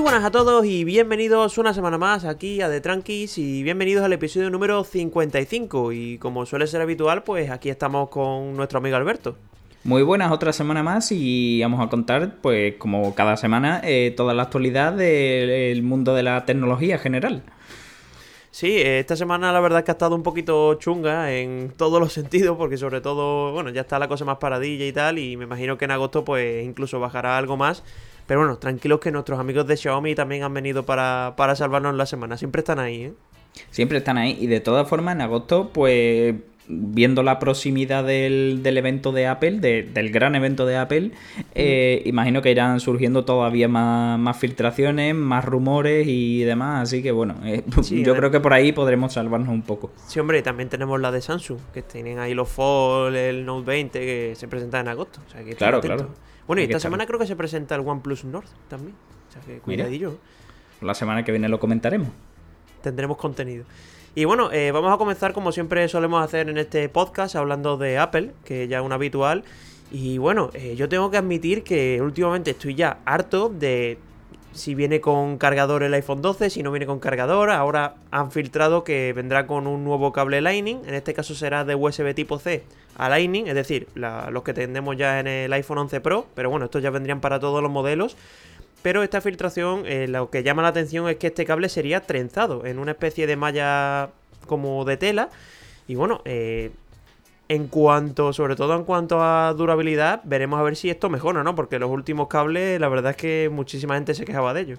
Muy buenas a todos y bienvenidos una semana más aquí a The Tranquis y bienvenidos al episodio número 55 y como suele ser habitual pues aquí estamos con nuestro amigo Alberto. Muy buenas, otra semana más y vamos a contar, pues como cada semana, eh, toda la actualidad del mundo de la tecnología general. Sí, esta semana la verdad es que ha estado un poquito chunga en todos los sentidos, porque sobre todo, bueno, ya está la cosa más paradilla y tal, y me imagino que en agosto pues incluso bajará algo más. Pero bueno, tranquilos que nuestros amigos de Xiaomi también han venido para, para salvarnos la semana, siempre están ahí, ¿eh? Siempre están ahí, y de todas formas en agosto pues viendo la proximidad del, evento de Apple, del gran evento de Apple, eh, imagino que irán surgiendo todavía más, filtraciones, más rumores y demás. Así que bueno, eh, yo creo que por ahí podremos salvarnos un poco. Sí, hombre, y también tenemos la de Samsung, que tienen ahí los Fold, el Note 20, que se presenta en agosto. claro, claro. Bueno, y esta semana creo que se presenta el OnePlus Nord también. O sea que cuidadillo. la semana que viene lo comentaremos. Tendremos contenido. Y bueno, eh, vamos a comenzar como siempre solemos hacer en este podcast hablando de Apple, que ya es un habitual. Y bueno, eh, yo tengo que admitir que últimamente estoy ya harto de si viene con cargador el iPhone 12, si no viene con cargador. Ahora han filtrado que vendrá con un nuevo cable Lightning. En este caso será de USB tipo C a Lightning, es decir, los que tendemos ya en el iPhone 11 Pro. Pero bueno, estos ya vendrían para todos los modelos. Pero esta filtración, eh, lo que llama la atención es que este cable sería trenzado en una especie de malla como de tela. Y bueno, eh, en cuanto, sobre todo en cuanto a durabilidad, veremos a ver si esto mejora, ¿no? Porque los últimos cables, la verdad es que muchísima gente se quejaba de ellos.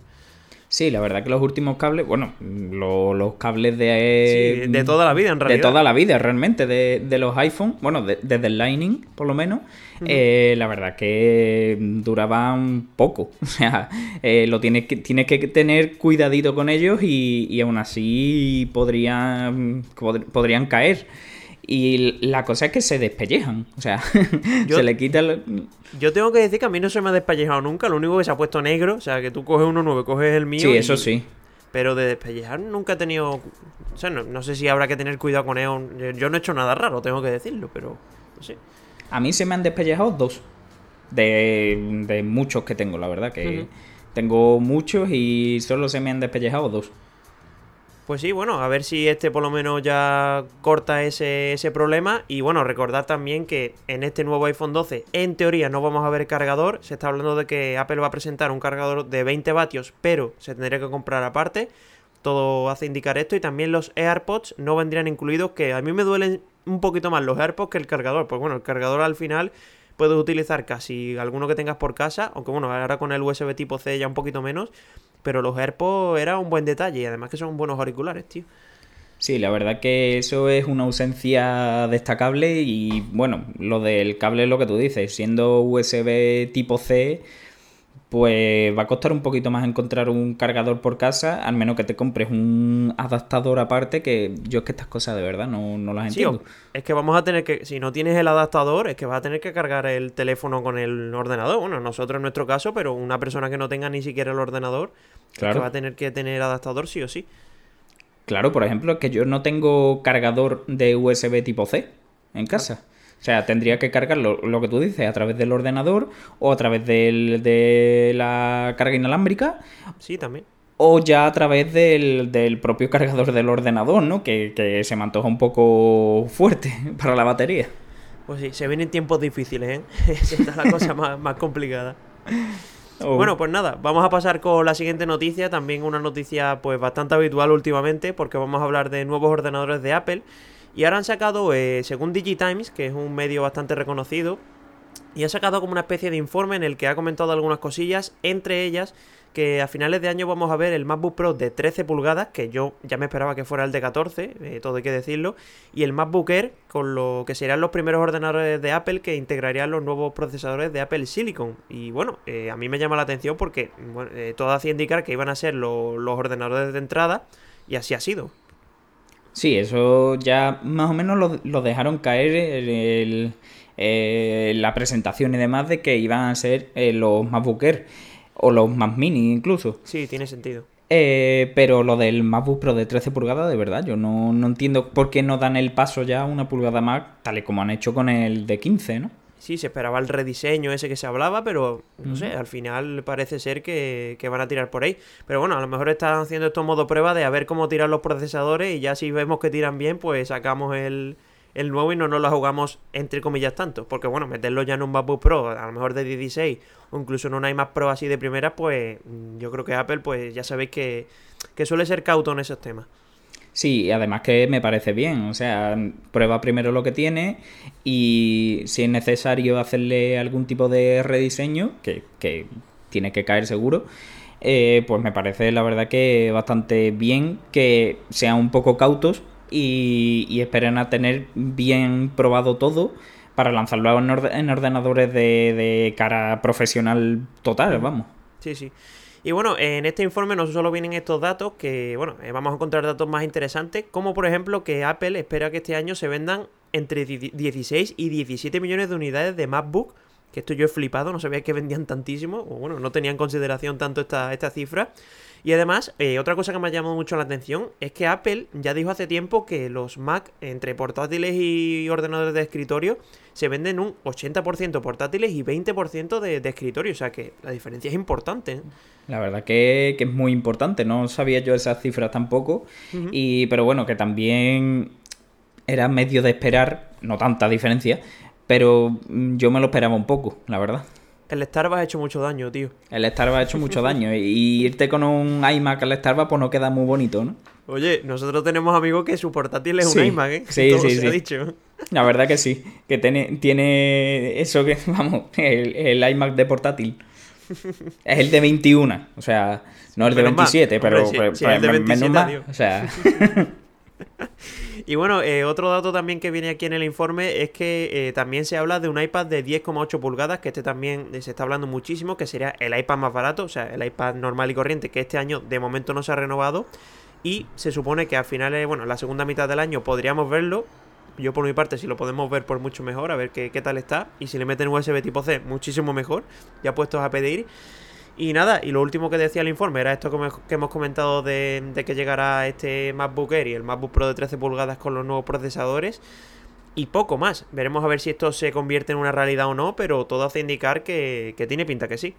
Sí, la verdad que los últimos cables, bueno, los cables de... de toda la vida en realidad. De toda la vida realmente, de, los iPhone, bueno, desde el Lightning por lo menos, eh, la verdad que duraban poco. O sea, eh, lo tienes que, tienes que tener cuidadito con ellos y, y aún así podrían, podrían caer. Y la cosa es que se despellejan. O sea, se le quita el... Yo tengo que decir que a mí no se me ha despellejado nunca. Lo único que se ha puesto negro. O sea, que tú coges uno nuevo, coges el mío. Sí, eso sí. Pero de despellejar nunca he tenido. O sea, no, sé si habrá que tener cuidado con él. Yo no he hecho nada raro, tengo que decirlo, pero. No sé. A mí se me han despellejado dos. De, de muchos que tengo, la verdad. Que tengo muchos y solo se me han despellejado dos. Pues sí, bueno, a ver si este por lo menos ya corta ese, ese problema. Y bueno, recordar también que en este nuevo iPhone 12, en teoría, no vamos a ver cargador. Se está hablando de que Apple va a presentar un cargador de 20 vatios, pero se tendría que comprar aparte. Todo hace indicar esto. Y también los AirPods no vendrían incluidos, que a mí me duelen un poquito más los AirPods que el cargador. Pues bueno, el cargador al final puedes utilizar casi alguno que tengas por casa, aunque bueno, ahora con el USB tipo C ya un poquito menos, pero los AirPods era un buen detalle y además que son buenos auriculares, tío. Sí, la verdad que eso es una ausencia destacable y bueno, lo del cable es lo que tú dices, siendo USB tipo C, pues va a costar un poquito más encontrar un cargador por casa, al menos que te compres un adaptador aparte, que yo es que estas cosas de verdad no, no las entiendo. es que vamos a tener que, si no tienes el adaptador, es que vas a tener que cargar el teléfono con el ordenador. Bueno, nosotros en nuestro caso, pero una persona que no tenga ni siquiera el ordenador, claro. va a tener que tener adaptador sí o sí. Claro, por ejemplo, es que yo no tengo cargador de USB tipo C en casa. O sea, tendría que cargarlo, lo que tú dices, a través del ordenador o a través de la carga inalámbrica. Sí, también. O ya a través del, propio cargador del ordenador, ¿no? Que, se me antoja un poco fuerte para la batería. Pues sí, se vienen tiempos difíciles, ¿eh? Esta es la cosa más, complicada. Oh. Bueno, pues nada, vamos a pasar con la siguiente noticia, también una noticia pues bastante habitual últimamente, porque vamos a hablar de nuevos ordenadores de Apple. Y ahora han sacado, eh, según Digitimes, que es un medio bastante reconocido, y ha sacado como una especie de informe en el que ha comentado algunas cosillas, entre ellas que a finales de año vamos a ver el MacBook Pro de 13 pulgadas, que yo ya me esperaba que fuera el de 14, eh, todo hay que decirlo, y el MacBook Air con lo que serían los primeros ordenadores de Apple que integrarían los nuevos procesadores de Apple Silicon. Y bueno, eh, a mí me llama la atención porque todo hacía indicar que iban a ser los ordenadores de entrada, y así ha sido. Sí, eso ya más o menos lo, dejaron caer el, eh, la presentación y demás de que iban a ser eh, los MacBook Air o los Mac Mini incluso. Sí, tiene sentido. Eh, pero lo del MacBook Pro de 13 pulgadas, de verdad, yo no, entiendo por qué no dan el paso ya una pulgada más, tal y como han hecho con el de 15, ¿no? Sí, se esperaba el rediseño ese que se hablaba, pero no sé, al final parece ser que, que, van a tirar por ahí. Pero bueno, a lo mejor están haciendo esto modo prueba de a ver cómo tiran los procesadores y ya si vemos que tiran bien, pues sacamos el, el nuevo y no nos lo jugamos entre comillas tanto. Porque bueno, meterlo ya en un MacBook Pro, a lo mejor de 16 o incluso en un iMac Pro así de primera, pues yo creo que Apple, pues ya sabéis que, que suele ser cauto en esos temas. Sí, además que me parece bien, o sea, prueba primero lo que tiene y si es necesario hacerle algún tipo de rediseño, que, que tiene que caer seguro, eh, pues me parece la verdad que bastante bien que sean un poco cautos y, esperen a tener bien probado todo para lanzarlo en, ordenadores de, de cara profesional total, vamos. Sí, sí. Y bueno, en este informe no solo vienen estos datos, que bueno, eh, vamos a encontrar datos más interesantes, como por ejemplo que Apple espera que este año se vendan entre 16 y 17 millones de unidades de MacBook, que esto yo he flipado, no sabía que vendían tantísimo, o bueno, no tenía en consideración tanto esta, esta cifra. Y además, eh, otra cosa que me ha llamado mucho la atención es que Apple ya dijo hace tiempo que los Mac entre portátiles y ordenadores de escritorio se venden un 80% portátiles y 20% de, de, escritorio. O sea que la diferencia es importante. ¿eh? La verdad que, es muy importante. No sabía yo esas cifras tampoco. y, pero bueno, que también era medio de esperar, no tanta diferencia, pero yo me lo esperaba un poco, la verdad. El Starbucks ha hecho mucho daño, tío. El Starbucks ha hecho mucho daño. Y irte con un iMac al Starbucks, pues no queda muy bonito, ¿no? Oye, nosotros tenemos amigos que su portátil es un iMac, ¿eh? Sí, sí, sí. dicho. La verdad que sí. Que tiene, tiene eso que, vamos, el, iMac de portátil. Es el de 21. O sea, no el de 27, pero, el de 27, O sea. Y bueno, eh, otro dato también que viene aquí en el informe es que eh, también se habla de un iPad de 10,8 pulgadas, que este también eh, se está hablando muchísimo, que sería el iPad más barato, o sea, el iPad normal y corriente, que este año de momento no se ha renovado. Y se supone que a finales, bueno, la segunda mitad del año podríamos verlo. Yo por mi parte, si lo podemos ver, por mucho mejor, a ver qué, qué tal está. Y si le meten USB tipo C, muchísimo mejor, ya puestos a pedir. Y nada, y lo último que decía el informe era esto que, hemos comentado de, que llegará este MacBook Air y el MacBook Pro de 13 pulgadas con los nuevos procesadores. Y poco más. Veremos a ver si esto se convierte en una realidad o no, pero todo hace indicar que tiene pinta que sí.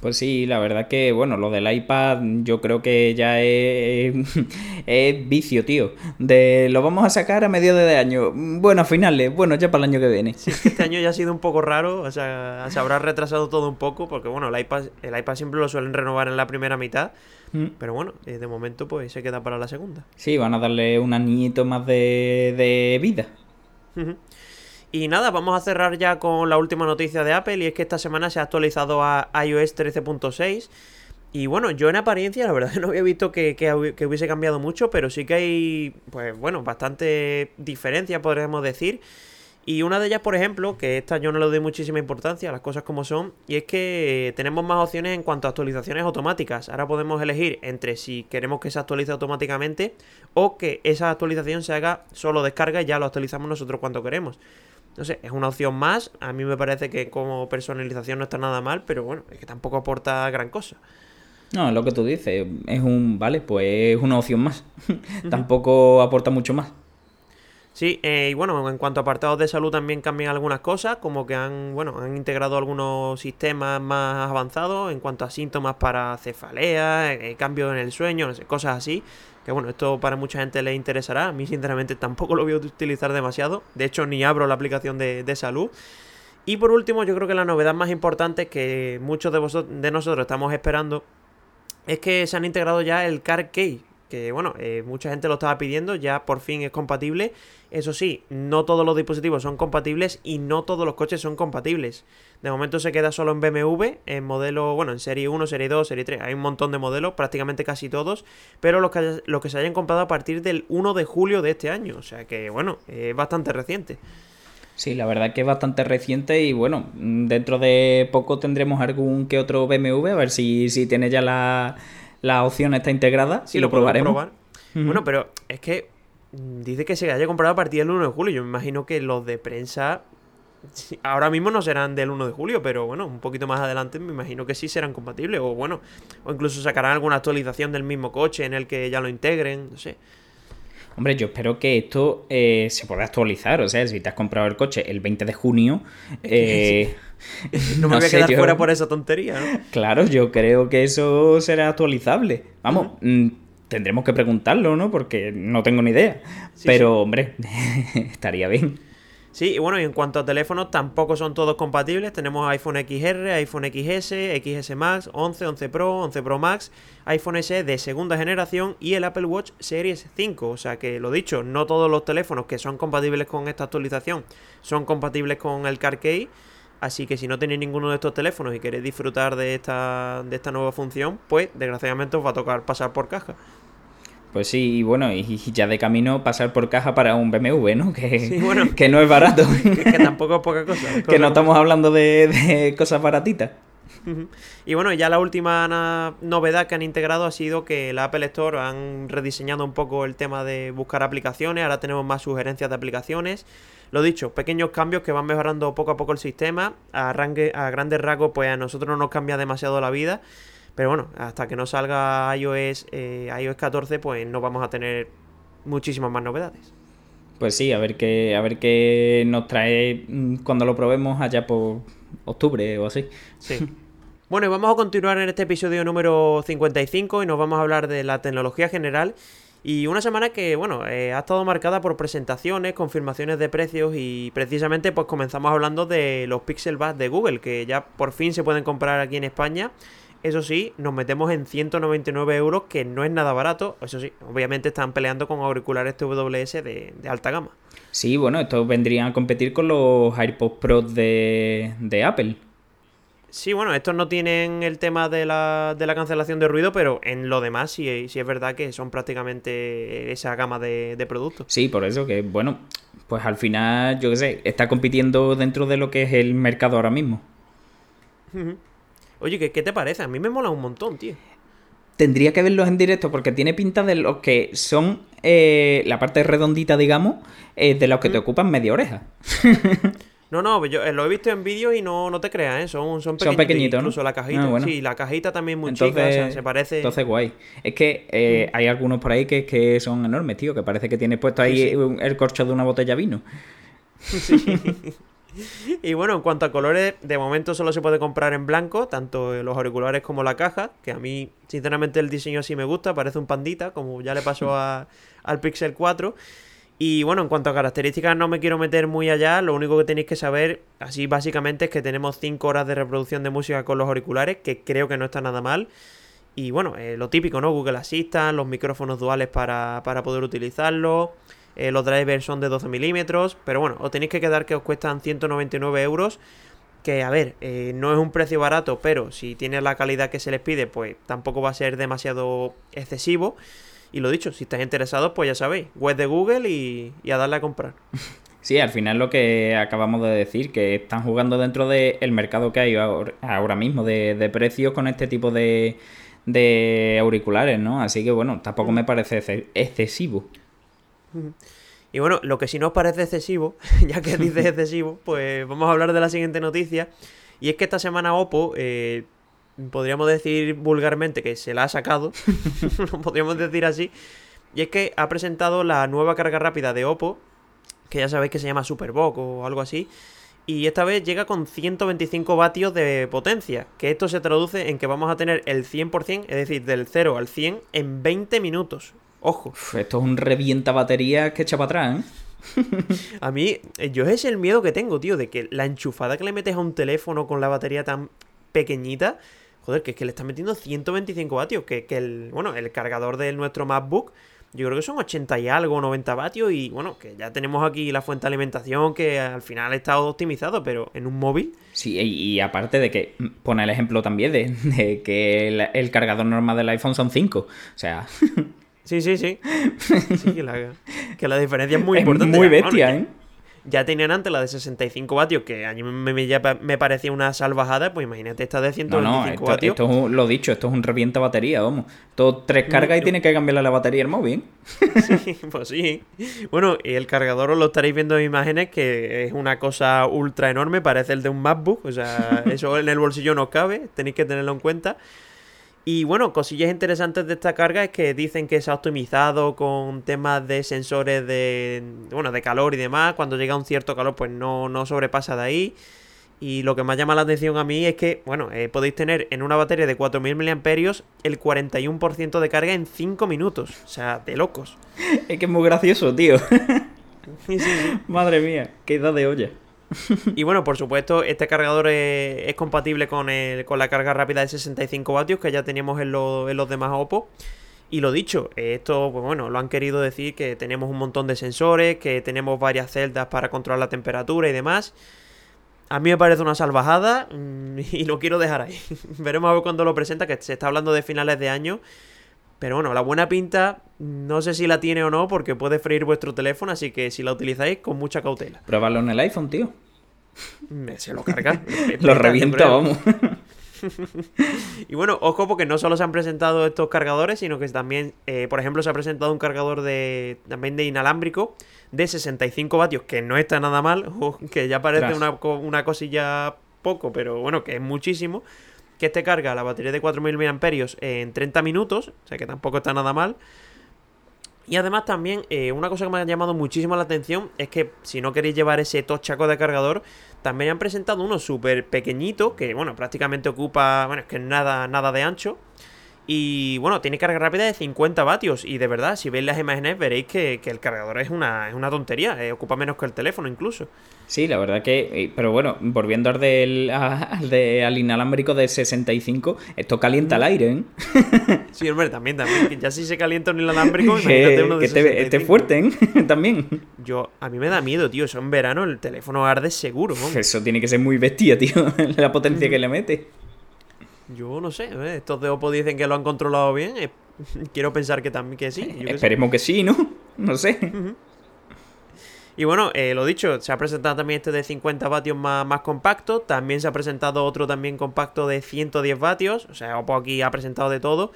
Pues sí, la verdad que, bueno, lo del iPad yo creo que ya es, es vicio, tío. De lo vamos a sacar a medio de año. Bueno, a finales, bueno, ya para el año que viene. Sí, este año ya ha sido un poco raro, o sea, se habrá retrasado todo un poco, porque bueno, el iPad, el iPad siempre lo suelen renovar en la primera mitad. Mm. Pero bueno, eh, de momento pues se queda para la segunda. Sí, van a darle un añito más de, de vida. Y nada, vamos a cerrar ya con la última noticia de Apple y es que esta semana se ha actualizado a iOS 13.6. Y bueno, yo en apariencia la verdad que no había visto que, hubiese cambiado mucho, pero sí que hay, pues bueno, bastante diferencia podríamos decir. Y una de ellas, por ejemplo, que esta yo no le doy muchísima importancia, las cosas como son, y es que tenemos más opciones en cuanto a actualizaciones automáticas. Ahora podemos elegir entre si queremos que se actualice automáticamente o que esa actualización se haga solo descarga y ya lo actualizamos nosotros cuando queremos. No sé, es una opción más. A mí me parece que como personalización no está nada mal, pero bueno, es que tampoco aporta gran cosa. No, es lo que tú dices. Es un, vale, pues es una opción más. tampoco aporta mucho más. Sí, eh, y bueno, en cuanto a apartados de salud también cambian algunas cosas, como que han, bueno, han integrado algunos sistemas más avanzados en cuanto a síntomas para cefalea, eh, cambios en el sueño, no sé, cosas así. Que bueno, esto para mucha gente le interesará. A mí, sinceramente, tampoco lo voy a utilizar demasiado. De hecho, ni abro la aplicación de, salud. Y por último, yo creo que la novedad más importante que muchos de, vosotros, de nosotros estamos esperando es que se han integrado ya el Car Key, que bueno, eh, mucha gente lo estaba pidiendo, ya por fin es compatible. Eso sí, no todos los dispositivos son compatibles y no todos los coches son compatibles. De momento se queda solo en BMW, en modelo, bueno, en serie 1, serie 2, serie 3. Hay un montón de modelos, prácticamente casi todos, pero los que, los que se hayan comprado a partir del 1 de julio de este año. O sea que, bueno, es bastante reciente. Sí, la verdad que es bastante reciente y bueno, dentro de poco tendremos algún que otro BMW, a ver si, si tiene ya la la opción está integrada y lo, probaremos. Bueno, pero es que dice que se haya comprado a partir del 1 de julio. Yo me imagino que los de prensa ahora mismo no serán del 1 de julio, pero bueno, un poquito más adelante me imagino que sí serán compatibles. O bueno, o incluso sacarán alguna actualización del mismo coche en el que ya lo integren, no sé. Hombre, yo espero que esto eh, se pueda actualizar. O sea, si te has comprado el coche el 20 de junio. Eh, no me voy a quedar fuera por esa tontería, ¿no? Claro, yo creo que eso será actualizable. Vamos, mm, tendremos que preguntarlo, ¿no? Porque no tengo ni idea. Pero, hombre, estaría bien. Sí, y bueno, y en cuanto a teléfonos, tampoco son todos compatibles. Tenemos iPhone XR, iPhone XS, XS Max, 11, 11 Pro, 11 Pro Max, iPhone SE de segunda generación y el Apple Watch Series 5. O sea que, lo dicho, no todos los teléfonos que son compatibles con esta actualización son compatibles con el CarKey. Así que si no tenéis ninguno de estos teléfonos y queréis disfrutar de esta, de esta nueva función, pues desgraciadamente os va a tocar pasar por caja. Pues sí, y bueno, y ya de camino pasar por caja para un BMW, ¿no? Que, que no es barato. que, tampoco es poca cosa. que no estamos hablando de, cosas baratitas. Y bueno, ya la última novedad que han integrado ha sido que la Apple Store han rediseñado un poco el tema de buscar aplicaciones, ahora tenemos más sugerencias de aplicaciones. Lo dicho, pequeños cambios que van mejorando poco a poco el sistema. A, a grandes rasgos, pues a nosotros no nos cambia demasiado la vida. Pero bueno, hasta que no salga iOS, eh, iOS 14, pues no vamos a tener muchísimas más novedades. Pues sí, a ver qué, a ver qué nos trae mm, cuando lo probemos allá por octubre o así. Sí. Bueno, y vamos a continuar en este episodio número 55 y nos vamos a hablar de la tecnología general. Y una semana que, bueno, eh, ha estado marcada por presentaciones, confirmaciones de precios y precisamente pues comenzamos hablando de los Pixel Buds de Google, que ya por fin se pueden comprar aquí en España eso sí, nos metemos en 199 euros, que no es nada barato. Eso sí, obviamente están peleando con auriculares TWS de, de alta gama. Sí, bueno, estos vendrían a competir con los AirPods Pro de, de Apple. Sí, bueno, estos no tienen el tema de la, de la cancelación de ruido, pero en lo demás sí, sí, es verdad que son prácticamente esa gama de, de, productos. Sí, por eso que, bueno, pues al final, yo qué sé, está compitiendo dentro de lo que es el mercado ahora mismo. Oye, ¿qué, te parece? A mí me mola un montón, tío. Tendría que verlos en directo porque tiene pinta de los que son eh, la parte redondita, digamos, eh, de los que te ocupan media oreja. No, no, yo eh, lo he visto en vídeo y no, no te creas, ¿eh? son, son pequeñitos. Son pequeñitos, Incluso la cajita. Ah, sí, la cajita también muy chica, o sea, se parece. Entonces, guay. Es que hay algunos por ahí que, que son enormes, tío, que parece que tienes puesto ahí el corcho de una botella de vino. Sí. Y bueno, en cuanto a colores, de momento solo se puede comprar en blanco, tanto los auriculares como la caja, que a mí, sinceramente, el diseño sí me gusta, parece un pandita, como ya le pasó al Pixel 4. Y bueno, en cuanto a características no me quiero meter muy allá, lo único que tenéis que saber, así básicamente, es que tenemos 5 horas de reproducción de música con los auriculares, que creo que no está nada mal. Y bueno, eh, lo típico, ¿no? Google Assistant, los micrófonos duales para, para poder utilizarlo. Eh, los drivers son de 12 milímetros, pero bueno, os tenéis que quedar que os cuestan 199 euros. Que a ver, eh, no es un precio barato, pero si tiene la calidad que se les pide, pues tampoco va a ser demasiado excesivo. Y lo dicho, si estáis interesados, pues ya sabéis, web de Google y, a darle a comprar. Sí, al final lo que acabamos de decir, que están jugando dentro del mercado que hay ahora mismo de, precios con este tipo de, de auriculares, ¿no? Así que bueno, tampoco me parece excesivo. Y bueno, lo que si no os parece excesivo, ya que dice excesivo, pues vamos a hablar de la siguiente noticia. Y es que esta semana Oppo, eh, podríamos decir vulgarmente que se la ha sacado, podríamos decir así. Y es que ha presentado la nueva carga rápida de Oppo, que ya sabéis que se llama Superbox o algo así. Y esta vez llega con 125 vatios de potencia, que esto se traduce en que vamos a tener el 100%, es decir, del 0 al 100 en 20 minutos. Ojo. esto es un revienta batería que echa para atrás, ¿eh? a mí, eh, yo es el miedo que tengo, tío, de que la enchufada que le metes a un teléfono con la batería tan pequeñita, joder, que es que le está metiendo 125 vatios, que, que el, bueno, el cargador de nuestro MacBook, yo creo que son 80 y algo, 90 vatios, y bueno, que ya tenemos aquí la fuente de alimentación que al final está optimizado, pero en un móvil... Sí, y, aparte de que mm, pone el ejemplo también de, que el, el, cargador normal del iPhone son 5, o sea... Sí, sí, sí. sí que, la, diferencia es muy importante. Muy bestia, ¿eh? Ya tenían antes la de 65 vatios, que a mí me, parecía una salvajada, pues imagínate esta de 125 vatios. Esto es lo dicho, esto es un revienta batería, vamos. Todo tres cargas y tiene que cambiarle la batería al móvil. sí, pues sí. Bueno, y el cargador os lo estaréis viendo en imágenes, que es una cosa ultra enorme, parece el de un MacBook, o sea, eso en el bolsillo no cabe, tenéis que tenerlo en cuenta. Y bueno, cosillas interesantes de esta carga es que dicen que se ha optimizado con temas de sensores de, bueno, de calor y demás. Cuando llega un cierto calor, pues no, no sobrepasa de ahí. Y lo que más llama la atención a mí es que, bueno, eh, podéis tener en una batería de 4.000 mAh el 41% de carga en 5 minutos. O sea, de locos. Es que es muy gracioso, tío. Madre mía, qué edad de olla. y bueno, por supuesto, este cargador es, compatible con, con la carga rápida de 65 vatios que ya teníamos en, los demás Oppo. Y lo dicho, esto, pues bueno, lo han querido decir que tenemos un montón de sensores, que tenemos varias celdas para controlar la temperatura y demás. A mí me parece una salvajada mm, y lo quiero dejar ahí. Veremos a ver cuando lo presenta, que se está hablando de finales de año. Pero bueno, la buena pinta no sé si la tiene o no porque puede freír vuestro teléfono, así que si la utilizáis con mucha cautela. Pruébalo en el iPhone, tío. Se lo carga. lo revienta, vamos. y bueno, ojo porque no solo se han presentado estos cargadores, sino que también, eh, por ejemplo, se ha presentado un cargador de también de inalámbrico de 65 vatios, que no está nada mal, que ya parece una, una, cosilla poco, pero bueno, que es muchísimo que este carga la batería de 4000 mAh en 30 minutos, o sea que tampoco está nada mal. Y además también eh, una cosa que me ha llamado muchísimo la atención es que si no queréis llevar ese tochaco de cargador, también han presentado uno súper pequeñito que bueno, prácticamente ocupa, bueno, es que nada, nada de ancho. Y bueno, tiene carga rápida de 50 vatios. Y de verdad, si veis las imágenes, veréis que, el cargador es una, es una tontería. Eh, ocupa menos que el teléfono incluso. Sí, la verdad que. Eh, pero bueno, volviendo al, del, al, inalámbrico de 65, esto calienta el aire, ¿eh? Sí, hombre, también, también. Ya si se calienta un inalámbrico, imagínate uno de que esté fuerte, ¿eh? también. Yo, a mí me da miedo, tío. Eso en verano el teléfono arde seguro, ¿no? Eso tiene que ser muy bestia, tío. La potencia que le mete. Yo no sé, ¿eh? estos de Oppo dicen que lo han controlado bien. Eh, quiero pensar que también que sí. Esperemos que sí, ¿no? No sé. Y bueno, eh, lo dicho, se ha presentado también este de 50 vatios más, más compacto. También se ha presentado otro también compacto de 110 vatios. O sea, Oppo aquí ha presentado de todo.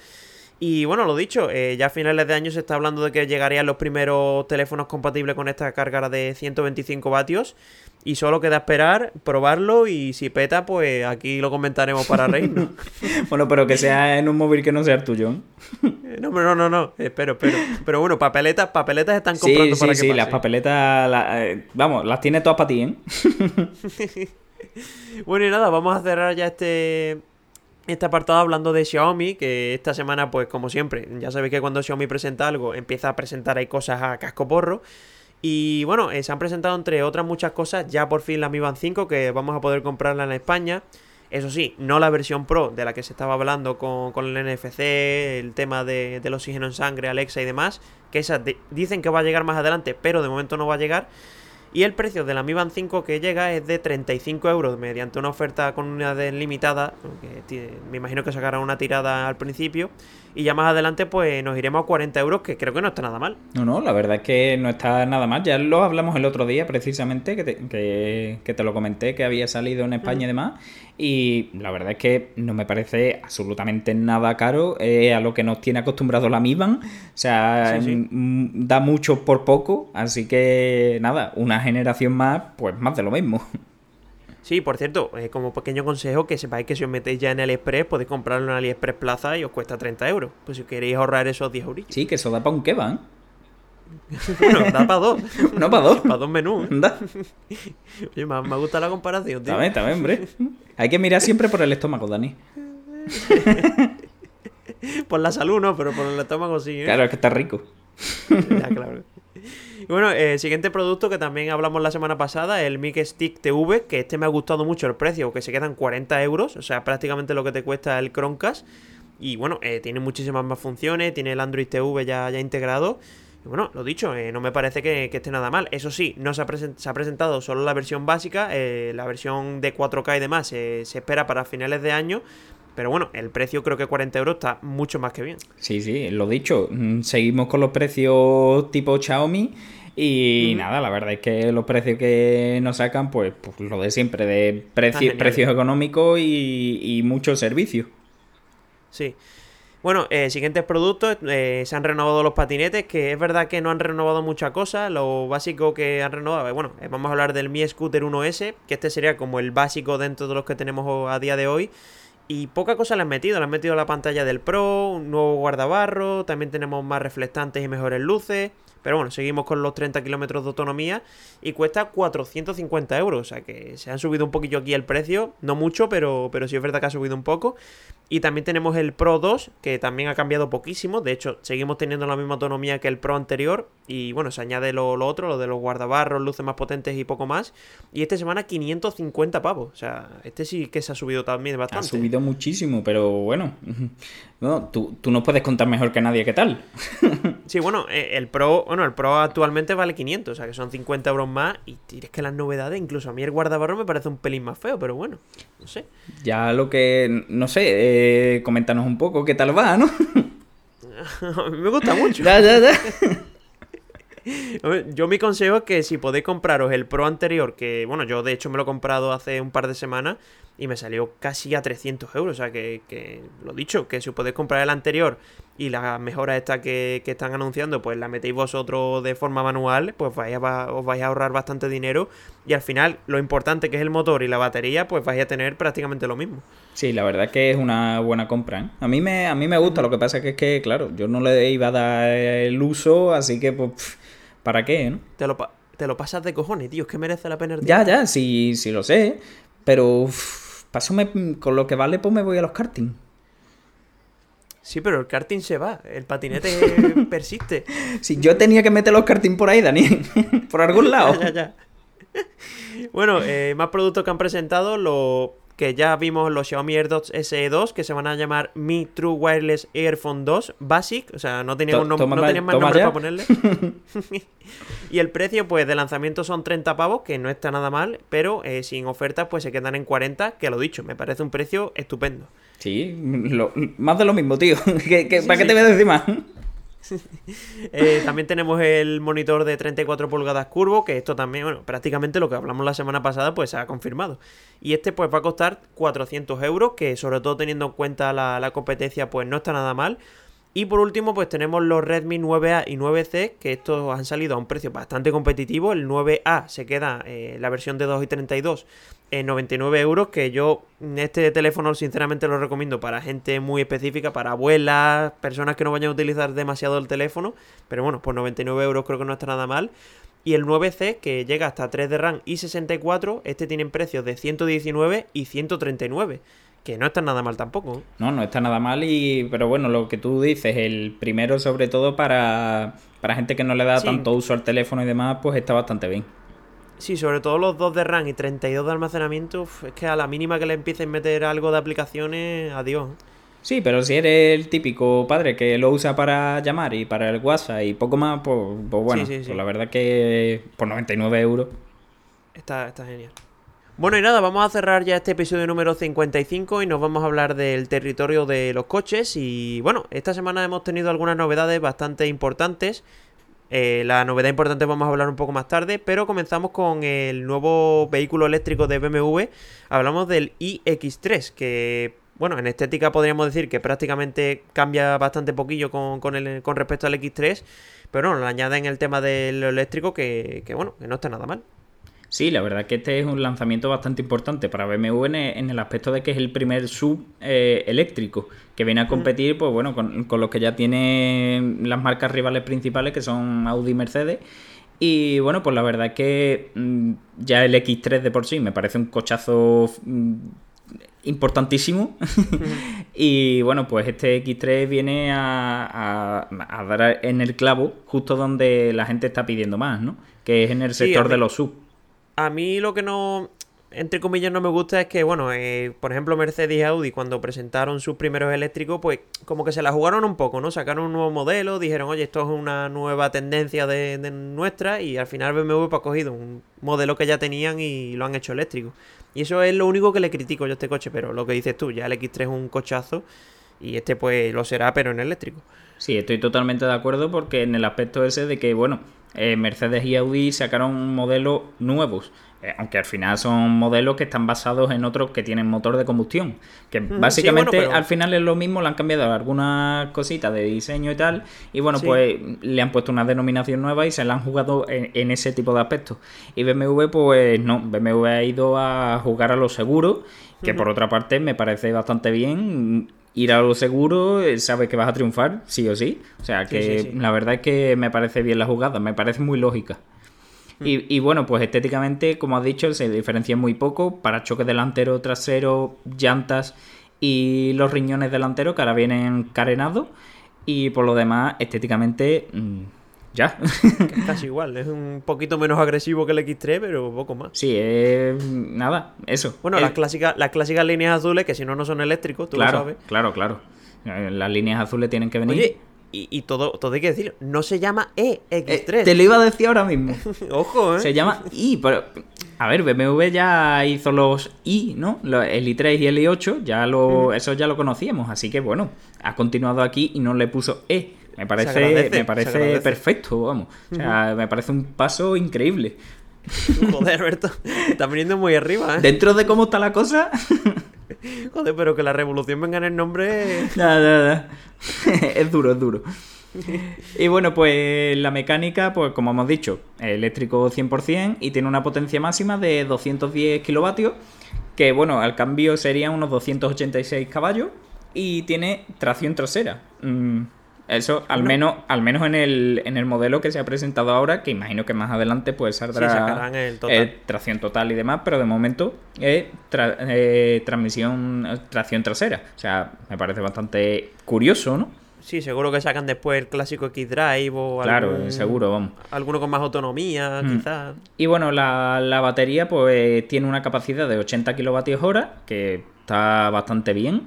Y bueno, lo dicho, ya a finales de año se está hablando de que llegarían los primeros teléfonos compatibles con esta carga de 125 vatios. Y solo queda esperar, probarlo y si peta, pues aquí lo comentaremos para reírnos. bueno, pero que sea en un móvil que no sea el tuyo. ¿eh? no, no, no, no, espero, espero. Pero bueno, papeletas, papeletas están comprando para que Sí, sí, las papeletas, eh, vamos, las tiene todas para ti, ¿eh? bueno, y nada, vamos a cerrar ya este este apartado hablando de Xiaomi, que esta semana, pues como siempre, ya sabéis que cuando Xiaomi presenta algo, empieza a presentar ahí cosas a casco porro. Y bueno, eh, se han presentado entre otras muchas cosas ya por fin la Mi Band 5 que vamos a poder comprarla en España. Eso sí, no la versión Pro de la que se estaba hablando con, el NFC, el tema de, del oxígeno en sangre, Alexa y demás, que esa dicen que va a llegar más adelante, pero de momento no va a llegar. Y el precio de la Mi Band 5 que llega es de 35 euros mediante una oferta con una limitada. Que me imagino que sacará una tirada al principio. Y ya más adelante, pues nos iremos a 40 euros, que creo que no está nada mal. No, no, la verdad es que no está nada mal. Ya lo hablamos el otro día, precisamente, que te, que, te lo comenté, que había salido en España y demás. Y la verdad es que no me parece absolutamente nada caro eh, a lo que nos tiene acostumbrado la Mi Band. O sea, mm, da mucho por poco. Así que nada, una generación más, pues más de lo mismo. Sí, por cierto, eh, como pequeño consejo, que sepáis que si os metéis ya en AliExpress, podéis comprarlo en AliExpress Plaza y os cuesta 30 euros. Pues si queréis ahorrar esos 10 euros. Sí, que eso da para un kebab. bueno, da para dos. No para dos. para dos menús. Oye, me, me, gusta la comparación, tío. También, también, hombre. Hay que mirar siempre por el estómago, Dani. por la salud, no, pero por el estómago sí. ¿eh? Claro, es que está rico. ya, claro. Y bueno, el siguiente producto que también hablamos la semana pasada, el Mic Stick TV, que este me ha gustado mucho el precio, que se quedan 40 euros, o sea, prácticamente lo que te cuesta el Chromecast. Y bueno, eh, tiene muchísimas más funciones, tiene el Android TV ya, ya integrado. Y bueno, lo dicho, eh, no me parece que, esté nada mal. Eso sí, no se ha, se ha presentado solo la versión básica, eh, la versión de 4K y demás se espera para finales de año. Pero bueno, el precio creo que 40 euros está mucho más que bien. Sí, sí, lo dicho. Mm, seguimos con los precios tipo Xiaomi. Y nada, la verdad es que los precios que nos sacan, pues, pues lo de siempre, de precios económicos y, y mucho servicio. Sí. Bueno, eh, siguientes productos, eh, se han renovado los patinetes, que es verdad que no han renovado muchas cosas, lo básico que han renovado, bueno, eh, vamos a hablar del Mi Scooter 1S, que este sería como el básico dentro de los que tenemos a día de hoy, Y poca cosa le han metido. Le han metido la pantalla del Pro, un nuevo guardabarro, también tenemos más reflectantes y mejores luces. Pero bueno, seguimos con los 30 kilómetros de autonomía y cuesta 450 euros. O sea que se han subido un poquillo aquí el precio. No mucho, pero, pero sí es verdad que ha subido un poco. Y también tenemos el Pro 2, que también ha cambiado poquísimo. De hecho, seguimos teniendo la misma autonomía que el Pro anterior. Y bueno, se añade lo, otro, lo de los guardabarros, luces más potentes y poco más. Y esta semana 550 pavos. O sea, este sí que se ha subido también bastante. Ha subido muchísimo, pero bueno. No, tú, tú nos puedes contar mejor que nadie qué tal. sí, bueno, eh, el Pro, bueno, el Pro actualmente vale 500, o sea que son 50 euros más. Y tienes que las novedades, incluso a mí el guardabarro me parece un pelín más feo, pero bueno, no sé. Ya lo que, no sé, eh, coméntanos un poco qué tal va, ¿no? me gusta mucho. ya, ya, ya. Yo mi consejo es que si podéis compraros el Pro anterior, que bueno, yo de hecho me lo he comprado hace un par de semanas y me salió casi a 300 euros, o sea que, que lo dicho, que si os podéis comprar el anterior y la mejora esta que, que, están anunciando, pues la metéis vosotros de forma manual, pues vais os vais a ahorrar bastante dinero y al final lo importante que es el motor y la batería, pues vais a tener prácticamente lo mismo. Sí, la verdad que es una buena compra. ¿eh? A, mí me, a mí me gusta, lo que pasa que es que, claro, yo no le iba a dar el uso, así que pues ¿Para qué, no? Te lo, te lo pasas de cojones, tío. Es que merece la pena. ya, ya, sí, sí lo sé. Pero pásame con lo que vale, pues me voy a los karting. Sí, pero el karting se va, el patinete persiste. Sí, yo tenía que meter los karting por ahí, Daniel. por algún lado. ya, ya, Bueno, eh, más productos que han presentado. Lo que ya vimos los Xiaomi AirDots SE2 que se van a llamar Mi True Wireless Earphone 2 Basic, o sea, no tenían, no tenían más nombre para ponerle. y el precio pues de lanzamiento son 30 pavos, que no está nada mal, pero eh, sin ofertas pues se quedan en 40, que lo dicho, me parece un precio estupendo. Sí, más de lo mismo, tío. ¿Para qué te voy a decir más? Eh, también tenemos el monitor de 34 pulgadas curvo, que esto también, bueno, prácticamente lo que hablamos la semana pasada, pues se ha confirmado. Y este pues va a costar 400 euros, que sobre todo teniendo en cuenta la, la competencia, pues no está nada mal. Y por último, pues tenemos los Redmi 9A y 9C, que estos han salido a un precio bastante competitivo. El 9A se queda eh, la versión de 2 y 32 en 99 euros, que yo este teléfono sinceramente lo recomiendo para gente muy específica, para abuelas, personas que no vayan a utilizar demasiado el teléfono. Pero bueno, por 99 euros creo que no está nada mal. Y el 9C, que llega hasta 3 de RAM y 64, este tiene precios de 119 y 139. Que no está nada mal tampoco. No, no está nada mal, y pero bueno, lo que tú dices, el primero sobre todo para, para gente que no le da tanto uso al teléfono y demás, pues está bastante bien. Sí, sobre todo los 2 de RAM y 32 de almacenamiento, es que a la mínima que le empiecen a meter algo de aplicaciones, adiós. Sí, pero si eres el típico padre que lo usa para llamar y para el WhatsApp y poco más, pues, pues bueno, pues la verdad que por 99 euros. Está, está genial. Bueno y nada, vamos a cerrar ya este episodio número 55 y nos vamos a hablar del territorio de los coches y bueno, esta semana hemos tenido algunas novedades bastante importantes. Eh, la novedad importante vamos a hablar un poco más tarde, pero comenzamos con el nuevo vehículo eléctrico de BMW. Hablamos del iX3, que bueno, en estética podríamos decir que prácticamente cambia bastante poquillo con, con, el, con respecto al X3, pero no, le añaden el tema del eléctrico que, que bueno, que no está nada mal. Sí, la verdad que este es un lanzamiento bastante importante para BMW en, el aspecto de que es el primer sub eh, eléctrico que viene a competir, pues bueno, con, los que ya tienen las marcas rivales principales que son Audi y Mercedes. Y bueno, pues la verdad es que mm, ya el X3 de por sí me parece un cochazo mm, importantísimo. y bueno, pues este X3 viene a, dar en el clavo justo donde la gente está pidiendo más, ¿no? Que es en el sector de los sub a mí lo que no, entre comillas, no me gusta es que, bueno, eh, por ejemplo, Mercedes y Audi, cuando presentaron sus primeros eléctricos, pues como que se la jugaron un poco, ¿no? Sacaron un nuevo modelo, dijeron, oye, esto es una nueva tendencia de, nuestra, y al final BMW pues, ha cogido un modelo que ya tenían y lo han hecho eléctrico. Y eso es lo único que le critico yo a este coche, pero lo que dices tú, ya el X3 es un cochazo, y este pues lo será, pero en eléctrico. Sí, estoy totalmente de acuerdo porque en el aspecto ese de que, bueno, eh, Mercedes y Audi sacaron modelos nuevos. Eh, aunque al final son modelos que están basados en otros que tienen motor de combustión. Que básicamente al final es lo mismo, le han cambiado algunas cositas de diseño y tal. Y bueno, pues le han puesto una denominación nueva y se la han jugado en, ese tipo de aspectos. Y BMW, pues no, BMW ha ido a jugar a lo seguro, que por otra parte me parece bastante bien ir a lo seguro, sabes que vas a triunfar, sí o sí. O sea que la verdad es que me parece bien la jugada, me parece muy lógica. Mm. Y, bueno, pues estéticamente, como has dicho, se diferencia muy poco. Para choque delantero, trasero, llantas y los riñones delanteros que ahora vienen carenados. Y por lo demás, estéticamente, mm, ya. es casi igual, es un poquito menos agresivo que el X3, pero poco más. Sí, es nada, eso. Bueno, las, clásicas, las clásicas líneas azules, que si no, no son eléctricos, tú lo sabes. Claro, claro. Las líneas azules tienen que venir y, todo, todo hay que decir, no se llama EX3. Eh, te lo iba a decir ahora mismo. Ojo, ¿eh? Se llama I, pero... A ver, BMW ya hizo los I, ¿no? El i3 y el i8, ya lo, eso ya lo conocíamos, así que bueno, ha continuado aquí y no le puso E. Me parece, me parece perfecto, vamos. O sea, me parece un paso increíble. Joder, Alberto, está viniendo muy arriba, ¿eh? Dentro de cómo está la cosa. Joder, pero que la revolución venga en el nombre. Nada, nada. es duro, es duro. Y bueno, pues la mecánica, pues como hemos dicho, eléctrico 100% y tiene una potencia máxima de 210 kilovatios, que bueno, al cambio serían unos 286 caballos y tiene tracción trasera. Mm, eso, al menos, al menos en el, en el modelo que se ha presentado ahora, que imagino que más adelante pues saldrá el total. tracción total y demás, pero de momento es eh, transmisión, tracción trasera. O sea, me parece bastante curioso, ¿no? Sí, seguro que sacan después el clásico X-Drive o Claro, seguro, vamos. Alguno con más autonomía, mm. quizás. Y bueno, la, la, batería pues tiene una capacidad de 80 kilovatios hora, que está bastante bien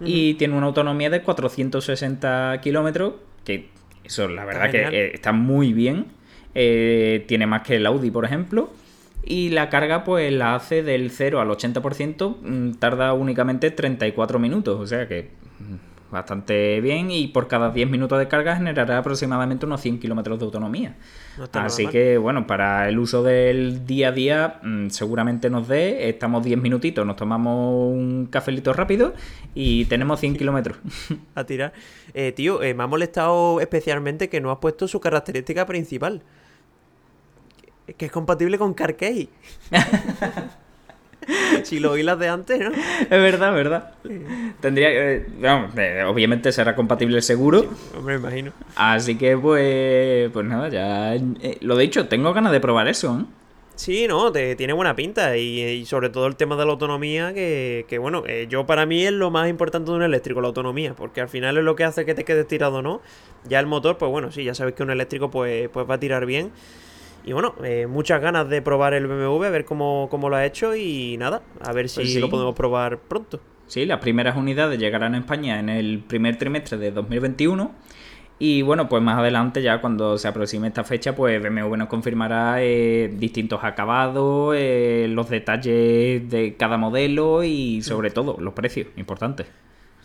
y tiene una autonomía de 460 kilómetros, que eso la verdad que eh, está muy bien. Eh, tiene más que el Audi, por ejemplo. Y la carga, pues la hace del 0 al 80%, mm, tarda únicamente 34 minutos. O sea que bastante bien y por cada 10 minutos de carga generará aproximadamente unos 100 kilómetros de autonomía. Así que bueno, para el uso del día a día mm, seguramente nos dé, estamos 10 minutitos, nos tomamos un cafelito rápido y tenemos 100 kilómetros. A tirar. Eh, tío, eh, me ha molestado especialmente que no has puesto su característica principal. Que es compatible con Carkey. si lo las de antes, ¿no? Es verdad, es verdad. Tendría que. Eh, obviamente será compatible seguro. me imagino. Así que, pues. Pues nada, ya. Eh, lo dicho, tengo ganas de probar eso, ¿eh? Sí, no, te, tiene buena pinta y, sobre todo el tema de la autonomía, que, bueno, yo para mí es lo más importante de un eléctrico, la autonomía, porque al final es lo que hace que te quedes tirado o no. Ya el motor, pues bueno, sí, ya sabes que un eléctrico pues, pues va a tirar bien. Y bueno, eh, muchas ganas de probar el BMW, a ver cómo, lo ha hecho y nada, a ver si pues lo podemos probar pronto. Sí, las primeras unidades llegarán a España en el primer trimestre de 2021. Y bueno, pues más adelante, ya cuando se aproxime esta fecha, pues BMW nos confirmará eh, distintos acabados, eh, los detalles de cada modelo y sobre todo los precios, importantes.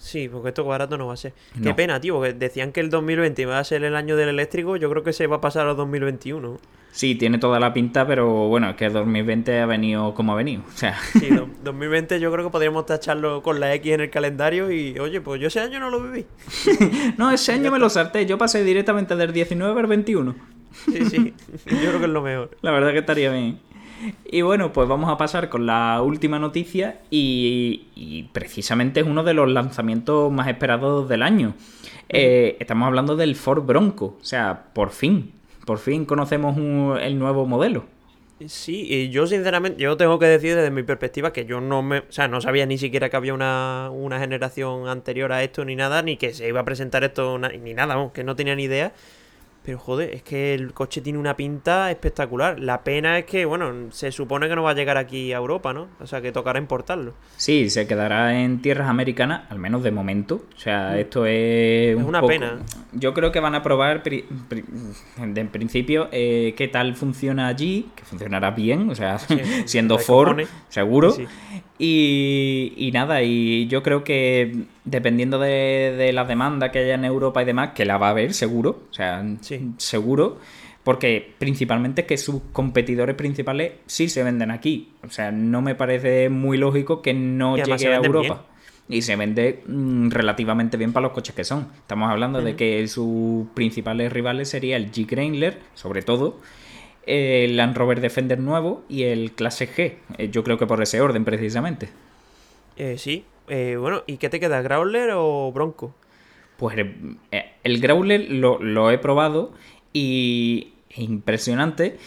Sí, porque esto barato no va a ser. Qué pena, tío, porque decían que el 2020 iba a ser el año del eléctrico, yo creo que se va a pasar al 2021. Sí, tiene toda la pinta, pero bueno, es que 2020 ha venido como ha venido. O sea. Sí, 2020 yo creo que podríamos tacharlo con la X en el calendario y, oye, pues yo ese año no lo viví. no, ese año me lo salté. Yo pasé directamente del 19 al 21. sí, sí. Yo creo que es lo mejor. La verdad que estaría bien. Y bueno, pues vamos a pasar con la última noticia y, precisamente es uno de los lanzamientos más esperados del año. Eh, estamos hablando del Ford Bronco, o sea, por fin, por fin conocemos el nuevo modelo. Sí, y yo sinceramente, yo tengo que decir desde mi perspectiva que yo no me, o sea, no sabía ni siquiera que había una, una generación anterior a esto ni nada, ni que se iba a presentar esto, ni nada, que no tenía ni idea. Pero joder, es que el coche tiene una pinta espectacular. La pena es que, bueno, se supone que no va a llegar aquí a Europa, ¿no? O sea, que tocará importarlo. Sí, se quedará en tierras americanas, al menos de momento. O sea, mm. esto es... Es una pena. Yo creo que van a probar, en principio, eh, qué tal funciona allí, que funcionará bien, o sea, siendo Ford, seguro. Y, nada, y yo creo que dependiendo de, la demanda que haya en Europa y demás, que la va a haber seguro, o sea, seguro, Porque principalmente que sus competidores principales sí se venden aquí. O sea, no me parece muy lógico que no llegue a Europa. Y se vende mm, relativamente bien para los coches que son. Estamos hablando de que sus principales rivales sería el Wrangler, sobre todo, el Land Rover Defender nuevo y el Clase G. Eh, yo creo que por ese orden, precisamente. Eh, sí. Eh, bueno, ¿y qué te queda, Growler o Bronco? Pues el Growler lo, lo he probado y impresionante.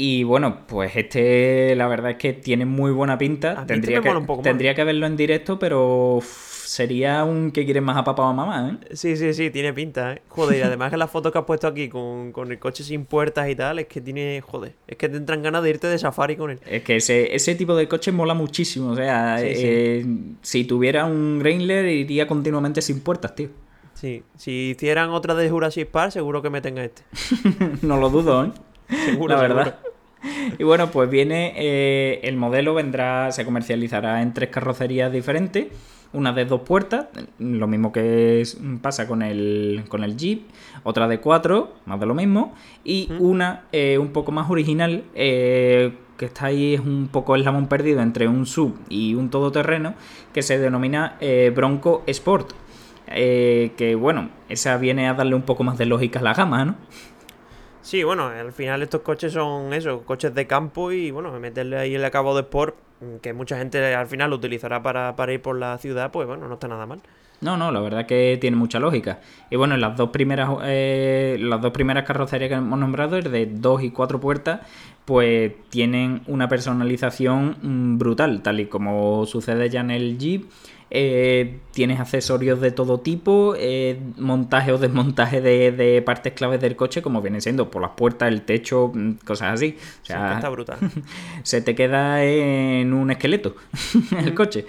Y bueno, pues este la verdad es que tiene muy buena pinta. Tendría, que, tendría que verlo en directo, pero sería un que quieres más a papá o a mamá, ¿eh? Sí, sí, sí, tiene pinta, ¿eh? Joder, y además que la foto que has puesto aquí con, el coche sin puertas y tal, es que tiene, joder, es que te entran ganas de irte de safari con él. Es que ese, ese tipo de coche mola muchísimo, o sea, eh, si tuviera un Wrangler iría continuamente sin puertas, tío. Sí, si hicieran otra de Jurassic Park, seguro que meten a este. no lo dudo, ¿eh? Seguro, la verdad. Y bueno, pues viene, eh, el modelo vendrá, se comercializará en tres carrocerías diferentes, una de dos puertas, lo mismo que pasa con el, con el Jeep, otra de cuatro, más de lo mismo, y una eh, un poco más original, eh, que está ahí es un poco el eslabón perdido entre un sub y un todoterreno, que se denomina Bronco Sport. que bueno, esa viene a darle un poco más de lógica a la gama, ¿no? Sí, bueno, al final estos coches son eso, coches de campo y bueno, meterle ahí el acabo de Sport, que mucha gente al final lo utilizará para, ir por la ciudad, pues bueno, no está nada mal. No, no, la verdad que tiene mucha lógica. Y bueno, las dos primeras, eh, las dos primeras carrocerías que hemos nombrado, el de dos y cuatro puertas, pues tienen una personalización mm, brutal, tal y como sucede ya en el Jeep eh, tienes accesorios de todo tipo, eh, montaje o desmontaje de, partes claves del coche, como viene siendo por las puertas, el techo, mm, cosas así. O sea, está brutal. se te queda en un esqueleto el coche.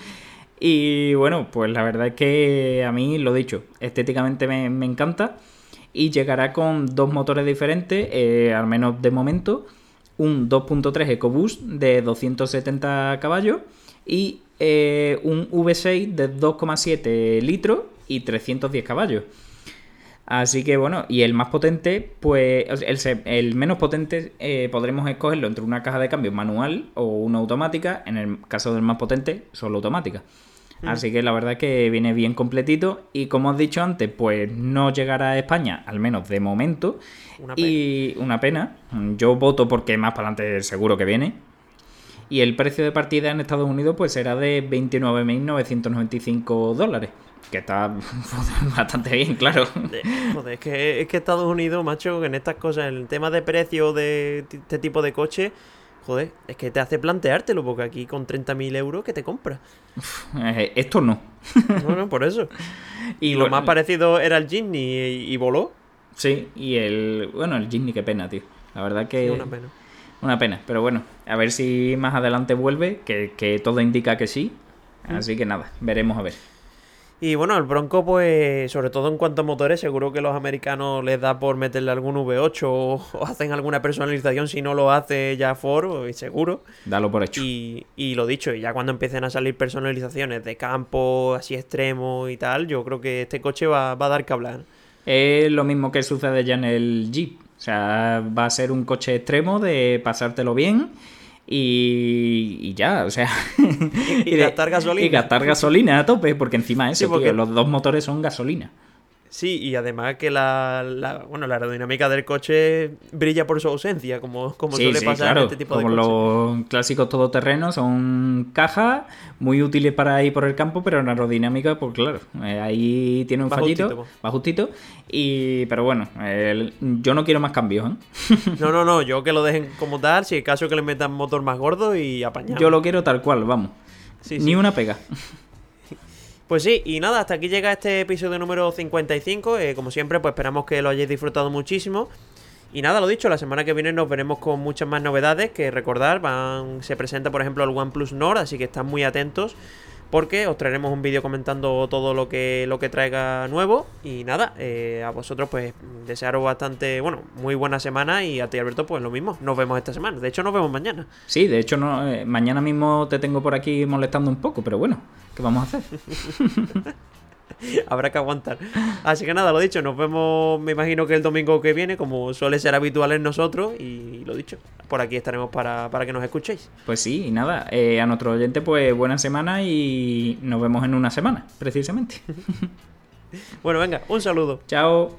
Y bueno, pues la verdad es que a mí, lo dicho, estéticamente me, encanta. Y llegará con dos motores diferentes, eh, al menos de momento. Un 2.3 EcoBoost de 270 caballos y eh, un V6 de 2,7 litros y 310 caballos. Así que bueno, y el más potente, pues el, el menos potente eh, podremos escogerlo entre una caja de cambio manual o una automática. En el caso del más potente, solo automática. Mm. Así que la verdad es que viene bien completito y como has dicho antes, pues no llegará a España, al menos de momento. y una pena. Yo voto porque más para adelante seguro que viene. Y el precio de partida en Estados Unidos pues será de 29.995 dólares. Que está bastante bien, claro. Joder, es que, es que Estados Unidos, macho, en estas cosas, en el tema de precio de este tipo de coche, joder, es que te hace planteártelo, porque aquí con 30.000 euros, ¿qué te compras? Eh, esto no. No, no, por eso. Y lo, más parecido era el Jimny y, voló. Sí, y el. Bueno, el Jimny, qué pena, tío. La verdad que. una pena. Una pena, pero bueno, a ver si más adelante vuelve, que, todo indica que sí. Así que nada, veremos a ver. Y bueno, el Bronco, pues, sobre todo en cuanto a motores, seguro que los americanos les da por meterle algún V8 o, hacen alguna personalización. Si no lo hace ya Ford, y seguro. Dalo por hecho. Y, y lo dicho, ya cuando empiecen a salir personalizaciones de campo, así extremo y tal, yo creo que este coche va, va a dar que hablar. Es lo mismo que sucede ya en el Jeep. O sea, va a ser un coche extremo de pasártelo bien y, ya, o sea. y, gastar gasolina. Y gastar gasolina a tope, porque encima eso, porque... los dos motores son gasolina. Sí, y además que la, bueno, la aerodinámica del coche brilla por su ausencia, como, como suele pasar en este tipo de coches. los clásicos todoterrenos, son cajas muy útiles para ir por el campo, pero en aerodinámica, pues claro, eh, ahí tiene un fallito, va justito. Y, pero bueno, yo no quiero más cambios, ¿eh? No, no, no, yo que lo dejen como tal, si es caso que le metan motor más gordo y apañado. Yo lo quiero tal cual, vamos. Ni una pega. Pues sí, y nada, hasta aquí llega este episodio número 55. Eh, como siempre, pues esperamos que lo hayáis disfrutado muchísimo. Y nada, lo dicho, la semana que viene nos veremos con muchas más novedades que recordar. Van, se presenta, por ejemplo, el OnePlus Nord, así que están muy atentos porque os traeremos un vídeo comentando todo lo que, lo que traiga nuevo. Y nada, eh, a vosotros pues desearos bastante, bueno, muy buena semana y a ti Alberto pues lo mismo, nos vemos esta semana. De hecho nos vemos mañana. Sí, de hecho no, eh, mañana mismo te tengo por aquí molestando un poco, pero bueno, ¿qué vamos a hacer? Habrá que aguantar. Así que nada, lo dicho, nos vemos, me imagino que el domingo que viene, como suele ser habitual en nosotros, y lo dicho, por aquí estaremos para, para que nos escuchéis. Pues sí, y nada, eh, a nuestro oyente, pues buena semana y nos vemos en una semana, precisamente. bueno, venga, un saludo. Chao.